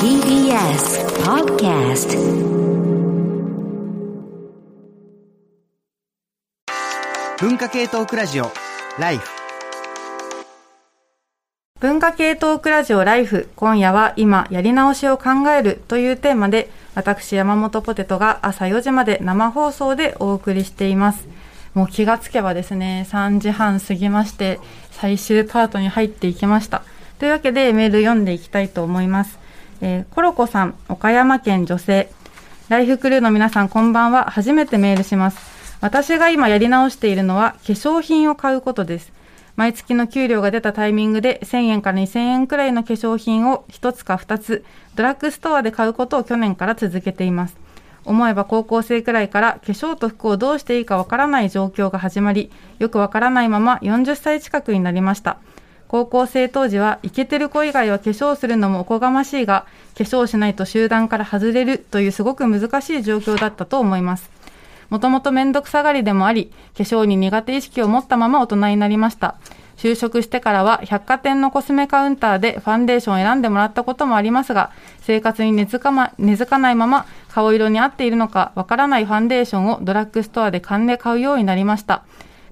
TBS Podcast 文化系トークラジオライフ。文化系トークラジオライフ今夜は今やり直しを考えるというテーマで私山本ポテトが朝4時まで生放送でお送りしています。もう気がつけばですね3時半過ぎまして最終パートに入っていきましたというわけでメール読んでいきたいと思います、えーコロコさん岡山県女性。ライフクルーの皆さんこんばんは。初めてメールします。私が今やり直しているのは化粧品を買うことです。毎月の給料が出たタイミングで1000円から2000円くらいの化粧品を1つか2つドラッグストアで買うことを去年から続けています。思えば高校生くらいから化粧と服をどうしていいかわからない状況が始まりよくわからないまま40歳近くになりました。高校生当時はイケてる子以外は化粧するのもおこがましいが化粧しないと集団から外れるというすごく難しい状況だったと思いますもともと面倒くさがりでもあり、化粧に苦手意識を持ったまま大人になりました。就職してからは百貨店のコスメカウンターでファンデーションを選んでもらったこともありますが、生活に根付か,、ま、根付かないまま顔色に合っているのかわからないファンデーションをドラッグストアで勘で買うようになりました。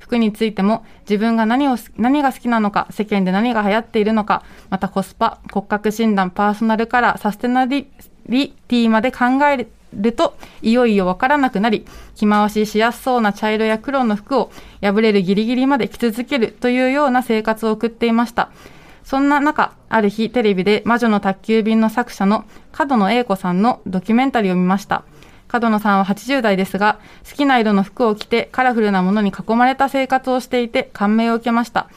服についても自分が何を何が好きなのか世間で何が流行っているのかまたコスパ骨格診断パーソナルカラーサステナリティまで考えるといよいよわからなくなり着回ししやすそうな茶色や黒の服を破れるギリギリまで着続けるというような生活を送っていました。そんな中ある日テレビで魔女の宅急便の作者の角野栄子さんのドキュメンタリーを見ました。角野さんは80代ですが、好きな色の服を着てカラフルなものに囲まれた生活をしていて感銘を受けました。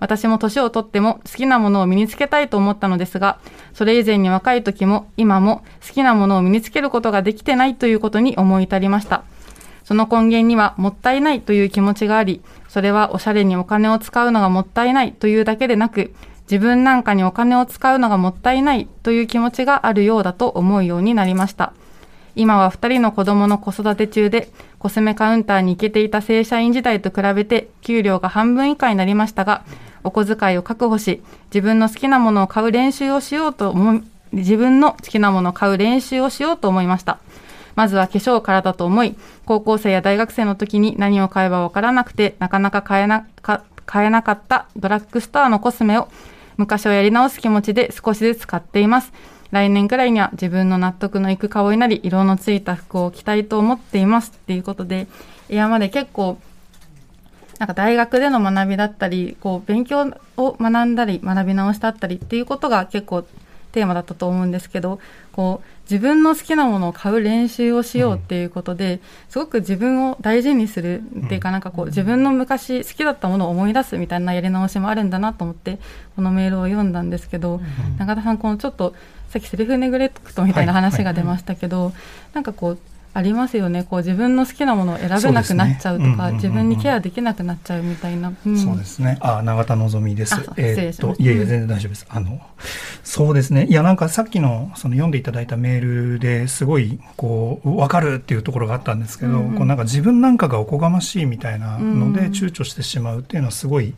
私も年をとっても好きなものを身につけたいと思ったのですが、それ以前に若い時も今も好きなものを身につけることができてないということに思い至りました。その根源にはもったいないという気持ちがあり、それはおしゃれにお金を使うのがもったいないというだけでなく、自分なんかにお金を使うのがもったいないという気持ちがあるようだと思うようになりました。今は2人の子供の子育て中で、コスメカウンターに行けていた正社員時代と比べて、給料が半分以下になりましたが、お小遣いを確保し、自分の好きなものを買う練習をしようと思い、自分の好きなものを買う練習をしようと思いました。まずは化粧からだと思い、高校生や大学生の時に何を買えばわからなくて、なかなか買えなか買えなかったドラッグストアのコスメを昔をやり直す気持ちで少しずつ買っています。来年くらいには自分の納得のいく顔になり、色のついた服を着たいと思っていますっていうことで、今まで結構、なんか大学での学びだったり、こう勉強を学んだり、学び直しだったりっていうことが結構テーマだったと思うんですけど、こう自分の好きなものを買う練習をしようっていうことで、すごく自分を大事にするっていうか、なんかこう自分の昔好きだったものを思い出すみたいなやり直しもあるんだなと思って、このメールを読んだんですけど、永田さん、このちょっとさっきセルフネグレクトみたいな話が出ましたけど、なんかこう、ありますよね。こう自分の好きなものを選べなくなっちゃうとか、自分にケアできなくなっちゃうみたいな、うん、そうですね。あ永田のぞみです。えっといやいや全然大丈夫です。あのそうですね。いやなんかさっきのその読んでいただいたメールですごいこう分かるっていうところがあったんですけど、うんうん、こうなんか自分なんかがおこがましいみたいなので躊躇してしまうっていうのはすごい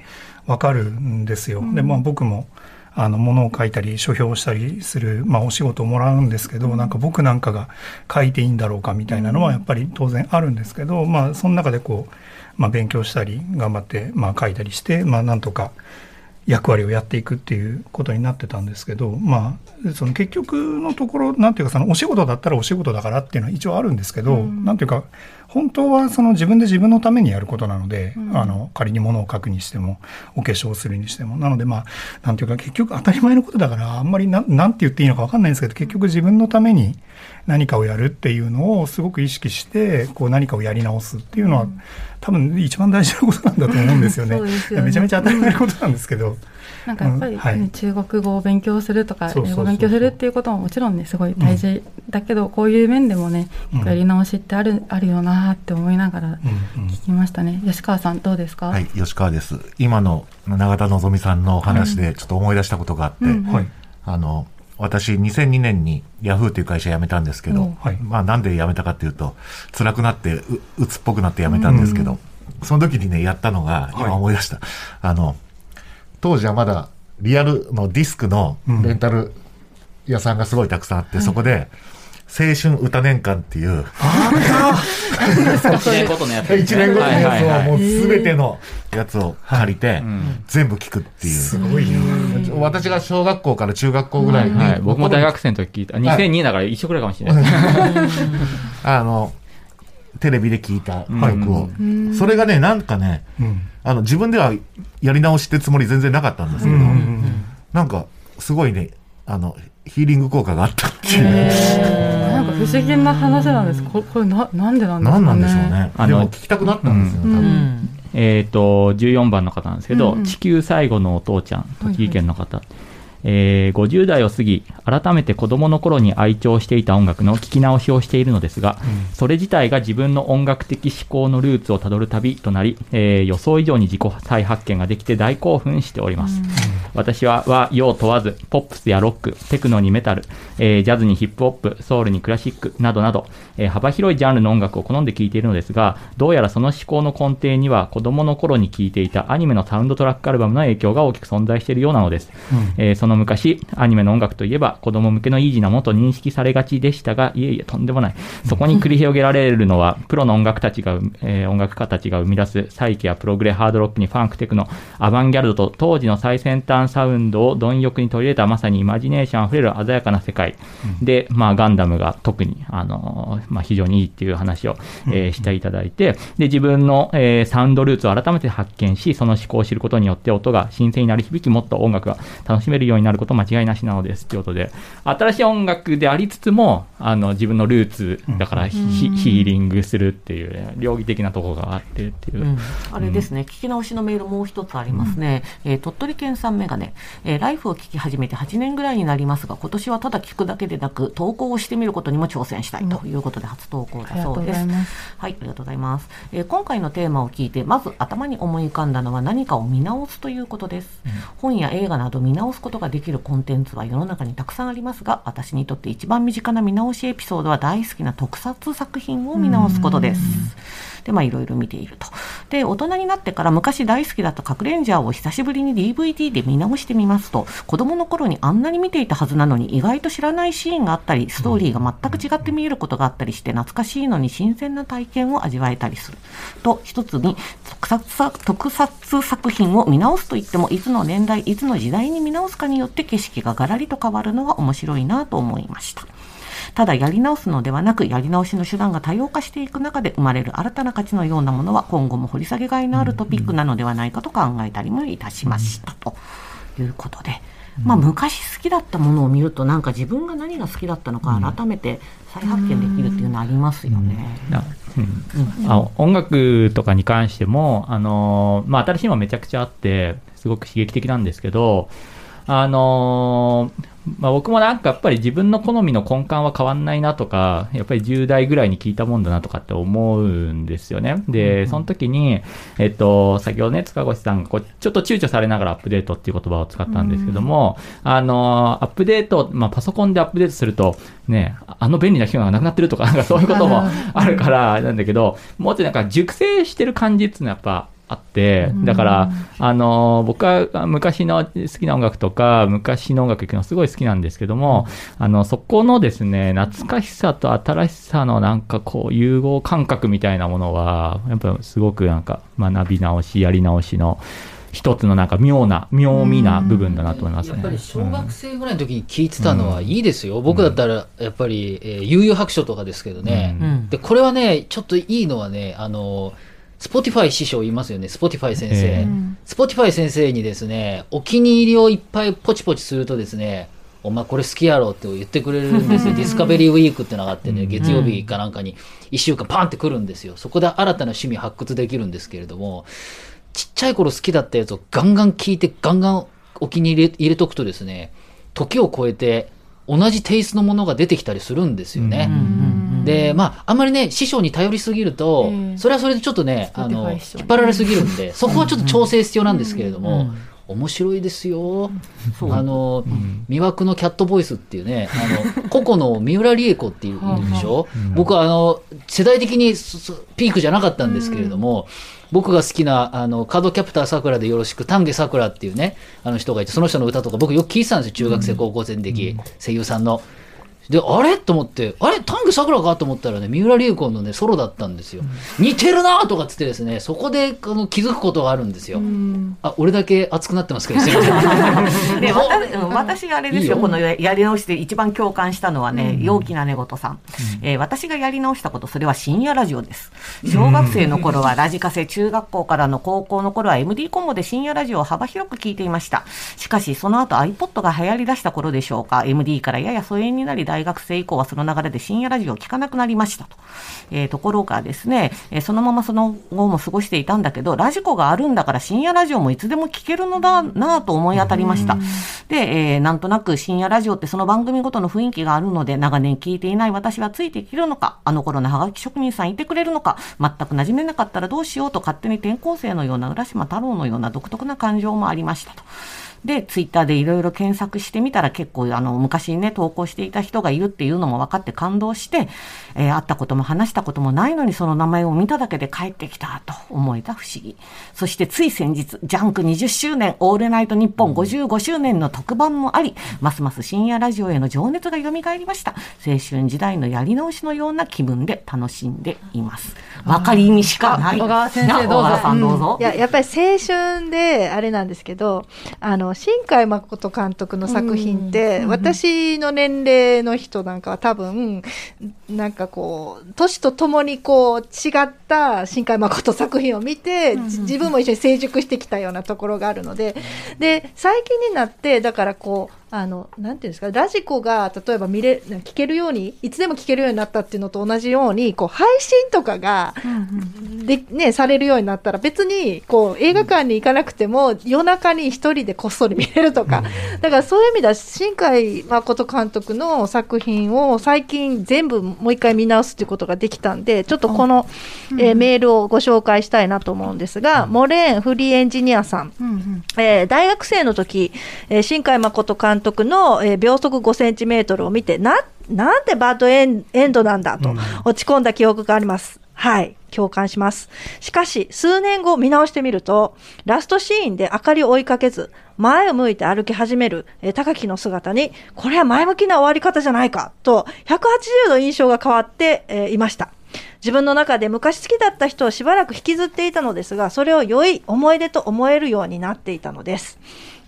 分かるんですよ、うん、でまあ僕もあの物を書いたり書評したりする、まあ、お仕事をもらうんですけど、うん、なんか僕なんかが書いていいんだろうかみたいなのはやっぱり当然あるんですけど、まあ、その中でこう、まあ、勉強したり頑張って、まあ、書いたりして、まあ、なんとか役割をやっていくっていうことになってたんですけど、まあ、その結局のところなんていうかそのお仕事だったらお仕事だからっていうのは一応あるんですけど、うん、なんていうか本当はその自分で自分のためにやることなので、うん、あの仮に物を書くにしてもお化粧するにしても。なのでまあなんていうか結局当たり前のことだからあんまりななんて言っていいのか分かんないんですけど結局自分のために何かをやるっていうのをすごく意識してこう何かをやり直すっていうのは、うん、多分一番大事なことなんだと思うんですよね。ね。めちゃめちゃ当たり前のことなんですけど。なんかやっぱり、ねうんはい、中国語を勉強するとか英語を勉強するっていうことももちろんねすごい大事だけど、こういう面でもねやり直しってある,、あるよなって思いながら聞きましたね、吉川さんどうですか？はい吉川です。今の永田のさんのお話でちょっと思い出したことがあって、うんうん、あの私2002年にヤフーという会社辞めたんですけど、はい、まあなんで辞めたかっていうと辛くなってう鬱っぽくなって辞めたんですけど、その時にねやったのが今思い出した、はい、あの当時はまだリアルのディスクのレンタル屋さんがすごいたくさんあって、そこで、青春歌年間っていう。あった一年ごとのやつ、一年ごとのやつをもうすべてのやつを借りて、全部聞くっていう。すごいな私が小学校から中学校ぐらいに。はい、僕も大学生の時聞いた。2002だから一緒くらいかもしれない。あの、テレビで聞いた曲を。それがね、なんかね、あの、自分ではやり直しってつもり全然なかったんですけど、なんか、すごいね、あの、ヒーリング効果があったっていう。なんか不思議な話なんです。これ、これな、なんでなんですかね。なんでしょうね。あの、聞きたくなったんですよ、多分。えっ、と、14番の方なんですけど、地球最後のお父ちゃん、栃木県の方。えー、50代を過ぎ、改めて子供の頃に愛聴していた音楽の聴き直しをしているのですが、うん、それ自体が自分の音楽的思考のルーツをたどる旅となり、えー、予想以上に自己再発見ができて大興奮しております。うん、私は、は、用問わず、ポップスやロック、テクノにメタル、えー、ジャズにヒップホップ、ソウルにクラシックなどなど、え幅広いジャンルの音楽を好んで聴いているのですが、どうやらその思考の根底には子供の頃に聴いていたアニメのサウンドトラックアルバムの影響が大きく存在しているようなのです。うん、えその昔、アニメの音楽といえば子供向けのイージーなものと認識されがちでしたが、いえいえ、とんでもない。そこに繰り広げられるのは、プロの音楽たちが、えー、音楽家たちが生み出すサイケやプログレハードロックにファンクテクノ、アバンギャルドと当時の最先端サウンドを貪欲に取り入れたまさにイマジネーション溢れる鮮やかな世界。で、まあ、ガンダムが特に、あのまあ、非常にいいっていう話を、えー、していただいて、で、自分の、えー、サウンドルーツを改めて発見し、その思考を知ることによって音が新鮮になり響き、もっと音楽が楽しめるようになること間違いなしなのですということで、新しい音楽でありつつも、あの自分のルーツだからヒ,、ーリングするっていう、両義的なところがあってっていう、うん、あれですね、聞き直しのメールもう一つありますね、うん、えー、鳥取県産メガネ、えー、ライフを聞き始めて8年ぐらいになりますが、今年はただ聞くだけでなく、投稿をしてみることにも挑戦したいということで、初投稿だそうです。はい、ありがとうございます。えー、今回のテーマを聞いて、まず頭に思い浮かんだのは何かを見直すということです。うん、本や映画など見直すことができるコンテンツは世の中にたくさんありますが、私にとって一番身近な見直しエピソードは大好きな特撮作品を見直すことです。で、まあいろいろ見ていると。で、大人になってから昔大好きだった核レンジャーを久しぶりに DVD で見直してみますと、子供の頃にあんなに見ていたはずなのに意外と知らないシーンがあったり、ストーリーが全く違って見えることがあったりして、懐かしいのに新鮮な体験を味わえたりする。と、一つに特撮特撮作品を見直すといっても、いつの年代、いつの時代に見直すかによって景色がガラリと変わるのは面白いなと思いました。ただやり直すのではなく、やり直しの手段が多様化していく中で生まれる新たな価値のようなものは今後も掘り下げがいのあるトピックなのではないかと考えたりもいたしましたということで。まあ、昔好きだったものを見るとなんか自分が何が好きだったのか改めて再発見できるっていうのはありますよね。うん、あ音楽とかに関しても、あのまあ、新しいのはめちゃくちゃあってすごく刺激的なんですけどあのー、まあ、僕もなんかやっぱり自分の好みの根幹は変わんないなとか、やっぱり10代ぐらいに聞いたもんだなとかって思うんですよね。で、その時に、えっと、先ほどね、塚越さんがこうちょっと躊躇されながらアップデートっていう言葉を使ったんですけども、あの、アップデート、まあ、パソコンでアップデートすると、ね、あの便利な機能がなくなってるとか、なんかそういうこともあるから、なんだけど、もうちょっとなんか熟成してる感じっていうのはやっぱ、あって、だから、あの、僕は昔の好きな音楽とか、昔の音楽聴くのすごい好きなんですけども、あの、そこのですね、懐かしさと新しさのなんかこう、融合感覚みたいなものは、やっぱすごくなんか学び直し、やり直しの、一つのなんか妙な、妙味な部分だなと思います、ね、やっぱり小学生ぐらいの時に聞いてたのはいいですよ。うん、僕だったら、やっぱり、えー、悠々白書とかですけどね、うん、で、これはね、ちょっといいのはね、あの、Spotify師匠いますよね、 Spotify先生。 Spotify先生にですね、お気に入りをいっぱいポチポチするとですね、お前これ好きやろって言ってくれるんですよ。ディスカバリーウィークってのがあってね、月曜日かなんかに1週間パンってくるんですよ。そこで新たな趣味発掘できるんですけれども、ちっちゃい頃好きだったやつをガンガン聞いてガンガンお気に入り入れとくとですね、時を超えて同じテイストのものが出てきたりするんですよね。で、まあ、あんまりね、師匠に頼りすぎると、それはそれでちょっとね、あの、引っ張られすぎるんで、そこはちょっと調整必要なんですけれども、面白いですよ。あの、魅惑のキャットボイスっていうね、あの、個々の三浦理恵子っていうでしょ、僕はあの、世代的にピークじゃなかったんですけれども、僕が好きな、あの、カードキャプターさくらでよろしく、丹下さくらっていうね、あの人がいて、その人の歌とか僕よく聞いてたんですよ、中学生、高校生の時、声優さんの。で、あれ？と思って、あれ？丹下さくらか？と思ったらね、三浦隆子のね、ソロだったんですよ。うん、似てるなとかつってですね、そこであの気づくことがあるんですよ。うん、あ、俺だけ熱くなってますけど、すみません。で私、あれですよ、このやり直しで一番共感したのはね、陽気な寝言さん、えー。私がやり直したこと、それは深夜ラジオです。小学生の頃はラジカセ、中学校からの高校の頃は MD コンボで深夜ラジオを幅広く聞いていました。しかし、その後 iPod が流行り出した頃でしょうか、MD からやや疎遠になり、大学生以降はその流れで深夜ラジオを聞かなくなりましたと。えー、ところがですね、えー、そのままその後も過ごしていたんだけど、ラジコがあるんだから深夜ラジオもいつでも聞けるのだなと思い当たりました。で、えー、なんとなく深夜ラジオってその番組ごとの雰囲気があるので、長年聞いていない私はついていけるのか、あの頃のハガキ職人さんいてくれるのか、全く馴染めなかったらどうしようと勝手に転校生のような浦島太郎のような独特な感情もありましたと。で、ツイッターでいろいろ検索してみたら結構あの昔ね、投稿していた人がいるっていうのも分かって感動して、えー、会ったことも話したこともないのにその名前を見ただけで帰ってきたと思えた不思議。そしてつい先日、ジャンク20周年、オールナイト日本55周年の特番もあり、ますます深夜ラジオへの情熱が蘇りました。青春時代のやり直しのような気分で楽しんでいます。分かりみしかない。小川先生どうぞ。さんどうぞ。いや、やっぱり青春であれなんですけど、あの、新海誠監督の作品って、私の年齢の人なんかは多分、なんかこう、年とともにこう、違った新海誠作品を見て、自分も一緒に成熟してきたようなところがあるので、で、最近になって、だからこう、あの、なんていうんですか、ラジコが、例えば見れ、聞けるように、いつでも聞けるようになったっていうのと同じように、こう、配信とかが、で、ね、されるようになったら、別に、こう、映画館に行かなくても、夜中に一人でこっそり見れるとか、だからそういう意味では、新海誠監督の作品を最近全部もう一回見直すっていうことができたんで、ちょっとこの、えー、メールをご紹介したいなと思うんですが、モレーンフリーエンジニアさん、えー、大学生の時、えー、新海誠監督督の、えー、秒速5センチメートルを見て、な、なんてバッドエンエンドなんだと落ち込んだ記憶があります。はい。共感します。しかし、数年後見直してみると、ラストシーンで明かりを追いかけず、前を向いて歩き始める、えー、高木の姿に、これは前向きな終わり方じゃないか、と、180度印象が変わって、えー、いました。自分の中で昔好きだった人をしばらく引きずっていたのですが、それを良い思い出と思えるようになっていたのです。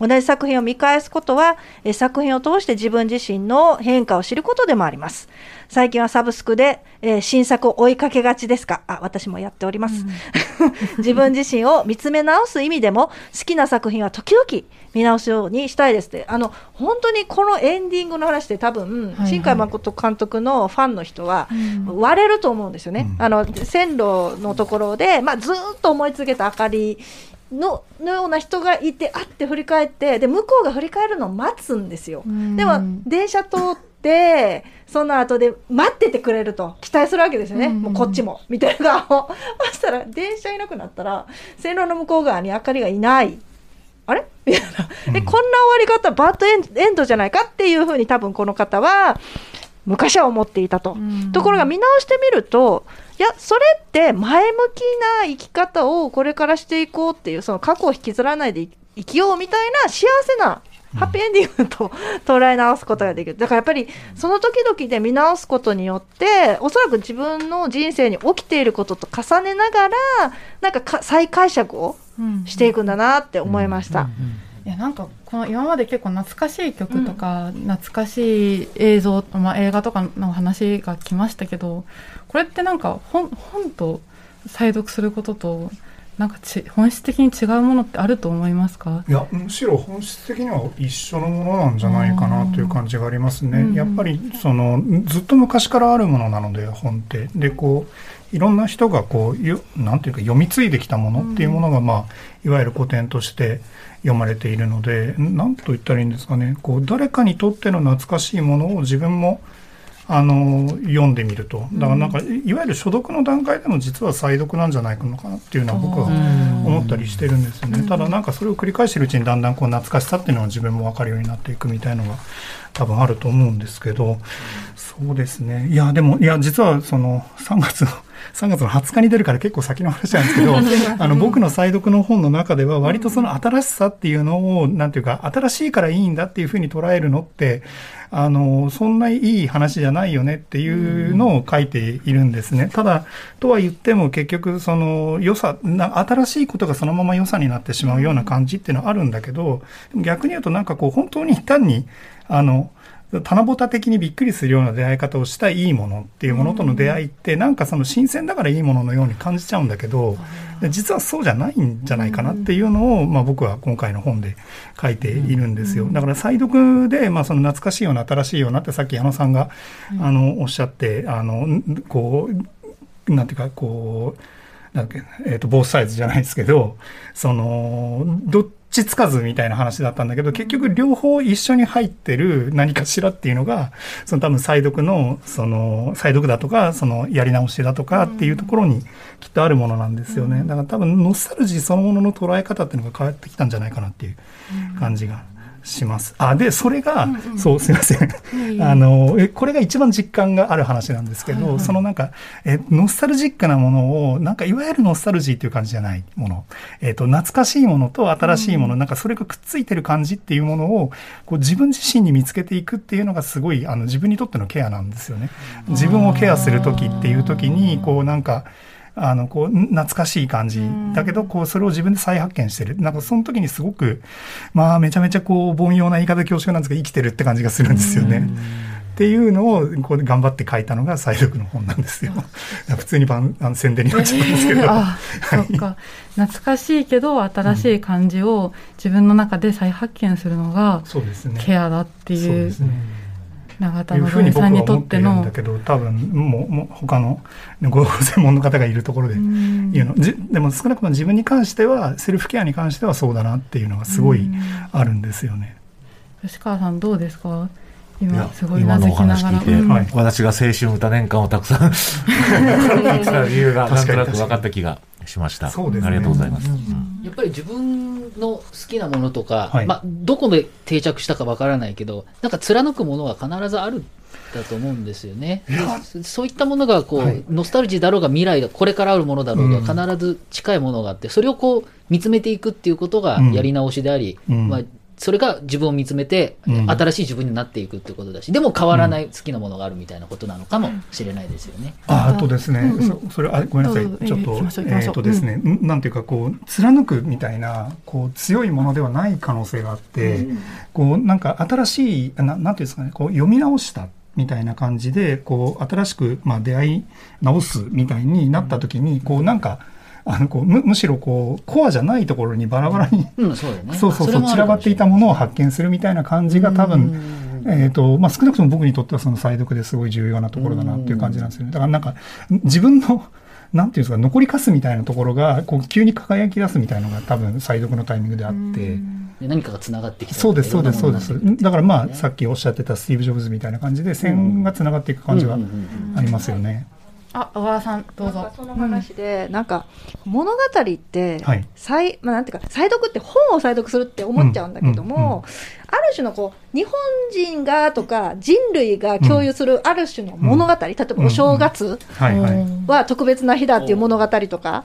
同じ作品を見返すことは、え作品を通して自分自身の変化を知ることでもあります。最近はサブスクで、えー、新作を追いかけがちですか？あ、私もやっております。うん、自分自身を見つめ直す意味でも、好きな作品は時々見直すようにしたいですって。あの、本当にこのエンディングの話で多分、はいはい、新海誠監督のファンの人は割れると思うんですよね。うん、あの、線路のところで、まあ、ずっと思い続けた明かりののような人がいてあって振り返ってで向こうが振り返るのを待つんですよ。でも電車通ってその後で待っててくれると期待するわけですよね、もうこっちもみたいな顔。そしたら電車いなくなったら線路の向こう側に明かりがいない。あれ？みたいな、でこんな終わり方バッドエンドじゃないかっていうふうに多分この方は昔は思っていたと。ところが見直してみるといやそれって前向きな生き方をこれからしていこうっていうその過去を引きずらないで生きようみたいな幸せなハッピーエンディングと 捉え直すことができる。だからやっぱりその時々で見直すことによって、おそらく自分の人生に起きていることと重ねながら、なんか再解釈をしていくんだなって思いました。いやなんかこの今まで結構懐かしい曲とか、うん、懐かしい映像、まあ、映画とかの話が来ましたけどこれってなんか本本と再読することとなんかち本質的に違うものってあると思いますか？いやむしろ本質的には一緒のものなんじゃないかなという感じがありますね。うん、やっぱりそのずっと昔からあるものなので本って。でこういろんな人がこうなんていうか読み継いできたものっていうものが、まあ、いわゆる古典として読まれているので何と言ったらいいんですかね。こう誰かにとっての懐かしいものを自分もあの読んでみると。だからなんか、いわゆる所読の段階でも実は再読なんじゃないのかなっていうのは僕は思ったりしてるんですよね、ただなんかそれを繰り返してるうちにだんだんこう懐かしさっていうのは自分も分かるようになっていくみたいのが多分あると思うんですけど。そうですね。いやでもいや実はその3月の3月の20日に出るから結構先の話なんですけど あの僕の再読の本の中では割とその新しさっていうのをなんていうか新しいからいいんだっていうふうに捉えるのってあのそんないい話じゃないよねっていうのを書いているんですね。ただとは言っても結局その良さ新しいことがそのまま良さになってしまうような感じっていうのはあるんだけど逆に言うとなんかこう本当に単にあの棚ぼた的にびっくりするような出会い方をしたいいものっていうものとの出会いって、なんかその新鮮だからいいもののように感じちゃうんだけど、実はそうじゃないんじゃないかなっていうのを、まあ、僕は今回の本で書いているんですよ。だから再読で、まあ、その懐かしいような新しいようなってさっき矢野さんが、あのおっしゃってあのこうなんていうかこうなんだっけえっ、ー、とボースサイズじゃないですけどそのどっちつかずみたいな話だったんだけど、結局両方一緒に入ってる何かしらっていうのが、その多分再読の、その、再読だとか、そのやり直しだとかっていうところにきっとあるものなんですよね。だから多分ノスタルジーそのものの捉え方っていうのが変わってきたんじゃないかなっていう感じがします。あ、で、それが、うんうん、そう、すいません。あの、え、これが一番実感がある話なんですけど、はいはい、そのなんか、え、ノスタルジックなものを、なんかいわゆるノスタルジーっていう感じじゃないもの、えっ、ー、と、懐かしいものと新しいもの、うん、なんかそれがくっついてる感じっていうものを、こう自分自身に見つけていくっていうのがすごい、あの、自分にとってのケアなんですよね。自分をケアする時っていう時に、こうなんか、あのこう懐かしい感じだけどこうそれを自分で再発見してるなんかその時にすごくまあめちゃめちゃこう凡庸な言い方恐縮なんですが生きてるって感じがするんですよね。っていうのをこう頑張って書いたのが再読の本なんですよ。普通に番あの宣伝になっちゃうんですけど。えー、あ、そっか。懐かしいけど新しい感じを自分の中で再発見するのがケアだっていう。そうですね。永田のさんにとっての。だけど多分もうもう他のご専門の方がいるところで言うの。じでも少なくとも自分に関してはセルフケアに関してはそうだなっていうのがすごいあるんですよね。吉川さんどうですか？今すごいなずきながら、うん。はい、私が青春歌年間をたくさん聞いてた理由がなんとなく分かった気がしました。そうですね、ありがとうございます。やっぱり自分の好きなものとか、はい、まあどこで定着したかわからないけど、なんか貫くものは必ずあるだと思うんですよね。そういったものがこう、はい、ノスタルジーだろうが未来だこれからあるものだろうが必ず近いものがあって、それをこう見つめていくっていうことがやり直しであり、うん、まあそれが自分を見つめて、新しい自分になっていくってことだし、でも変わらない好きなものがあるみたいなことなのかもしれないですよね。ああとですね、うん、それあごめんなさい、ちょっと、えっとですね、うん、なんていうかこう貫くみたいなこう強いものではない可能性があって、うん、こうなんか新しいななんていうんですかね、こう読み直した。みたいな感じでこう新しくまあ出会い直すみたいになった時にこうなんかあのこうむむしろこうコアじゃないところにバラバラに、うん、そうね、そうそうそう散らばっていたものを発見するみたいな感じが多分、えーとまあ、少なくとも僕にとってはその再読ですごい重要なところだなっていう感じなんですよね。だからなんか自分のなんていうんですか残りかすみたいなところがこう急に輝き出すみたいなのが多分再読のタイミングであって。何かがつながってきたそうですそうですそうです。だからまあさっきおっしゃってたスティーブ・ジョブズみたいな感じで線がつながっていく感じはありますよね。あ、小川さん、どうぞ。その話で、うん、なんか、物語って、はい、再、まあ、なんていうか、再読って本を再読するって思っちゃうんだけども、ある種のこう、日本人がとか、人類が共有するある種の物語、例えばお正月は特別な日だっていう物語とか、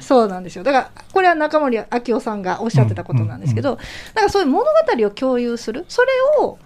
そうなんですよ。だから、これは中森明夫さんがおっしゃってたことなんですけど、なんかそういう物語を共有する、それを、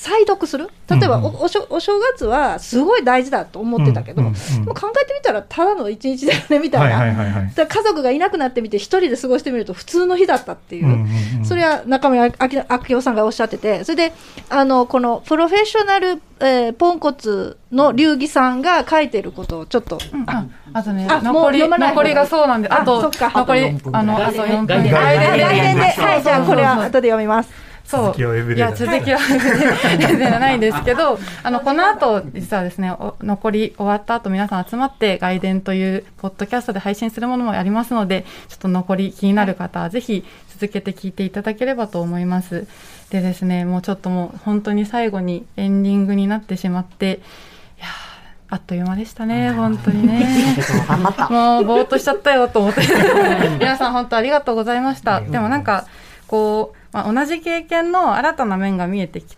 再読する？例えばお、おお正月はすごい大事だと思ってたけど、でも考えてみたらただの一日だよねみたいな、家族がいなくなってみて一人で過ごしてみると普通の日だったっていう,、それは中村明夫さんがおっしゃっててそれであのこのプロフェッショナル、えー、ポンコツの流儀さんが書いてることをちょっと、うん、ああとね残り残りがそうなんであと残りあのあと4分ではいじゃあこれは後で読みますそう。いや、続きはウェブでじゃないんですけど、あの、この後、実はですね、残り終わった後皆さん集まって外伝というポッドキャストで配信するものもありますので、ちょっと残り気になる方はぜひ続けて聞いていただければと思います。でですね、もうちょっともう本当に最後にエンディングになってしまって、いやあっという間でしたね、本当にね。もうぼーっとしちゃったよと思って。皆さん本当ありがとうございました。でもなんか、こう、まあ、同じ経験の新たな面が見えてき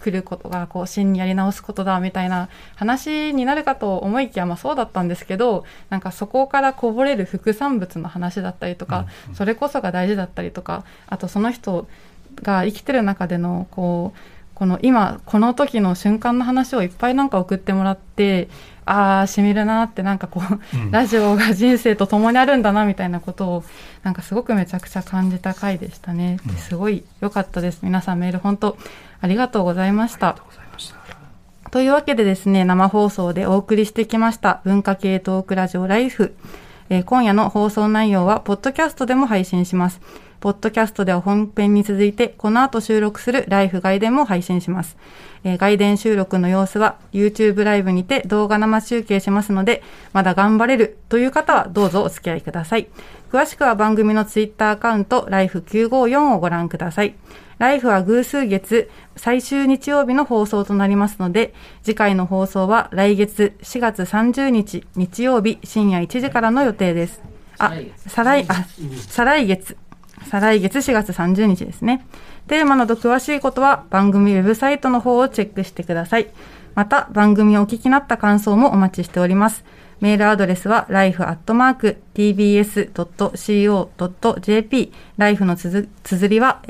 くることがこう真にやり直すことだみたいな話になるかと思いきやまあそうだったんですけどなんかそこからこぼれる副産物の話だったりとか、それこそが大事だったりとかあとその人が生きてる中でのこうこの今この時の瞬間の話をいっぱいなんか送ってもらってああしみるなってなんかこう、うん、ラジオが人生と共にあるんだなみたいなことをなんかすごくめちゃくちゃ感じた回でしたね、うん、すごい良かったです。皆さんメール本当ありがとうございました。というわけでですね生放送でお送りしてきました文化系トークラジオライフ、えー、今夜の放送内容はポッドキャストでも配信しますポッドキャストでは本編に続いて、この後収録するライフ外伝も配信します。えー、外伝収録の様子は YouTube ライブにて動画生中継しますので、まだ頑張れるという方はどうぞお付き合いください。詳しくは番組の Twitter アカウント、ライフ954をご覧ください。ライフは偶数月最終日曜日の放送となりますので、次回の放送は来月4月30日日曜日深夜1時からの予定です。あ、再来、あ、再来月再来月4月30日ですね。テーマなど詳しいことは番組ウェブサイトの方をチェックしてください。また、番組をお聞きになった感想もお待ちしております。メールアドレスは life.tbs.co.jp life のつづりは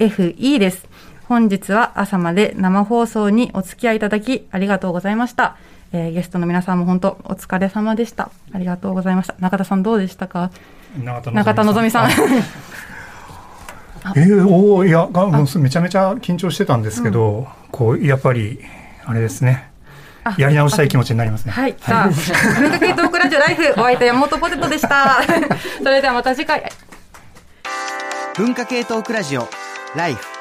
life です。本日は朝まで生放送にお付き合いいただきありがとうございました。えー、ゲストの皆さんも本当お疲れ様でした。ありがとうございました。中田さんどうでしたか？中田のぞみさん。えー、おいやめちゃめちゃ緊張してたんですけど、うん、こうやっぱりあれですねやり直したい気持ちになりますね。はい。さあ、文化系トークラジオライフ、お相手山本ポテトでした。それではまた次回。文化系トークラジオライフ。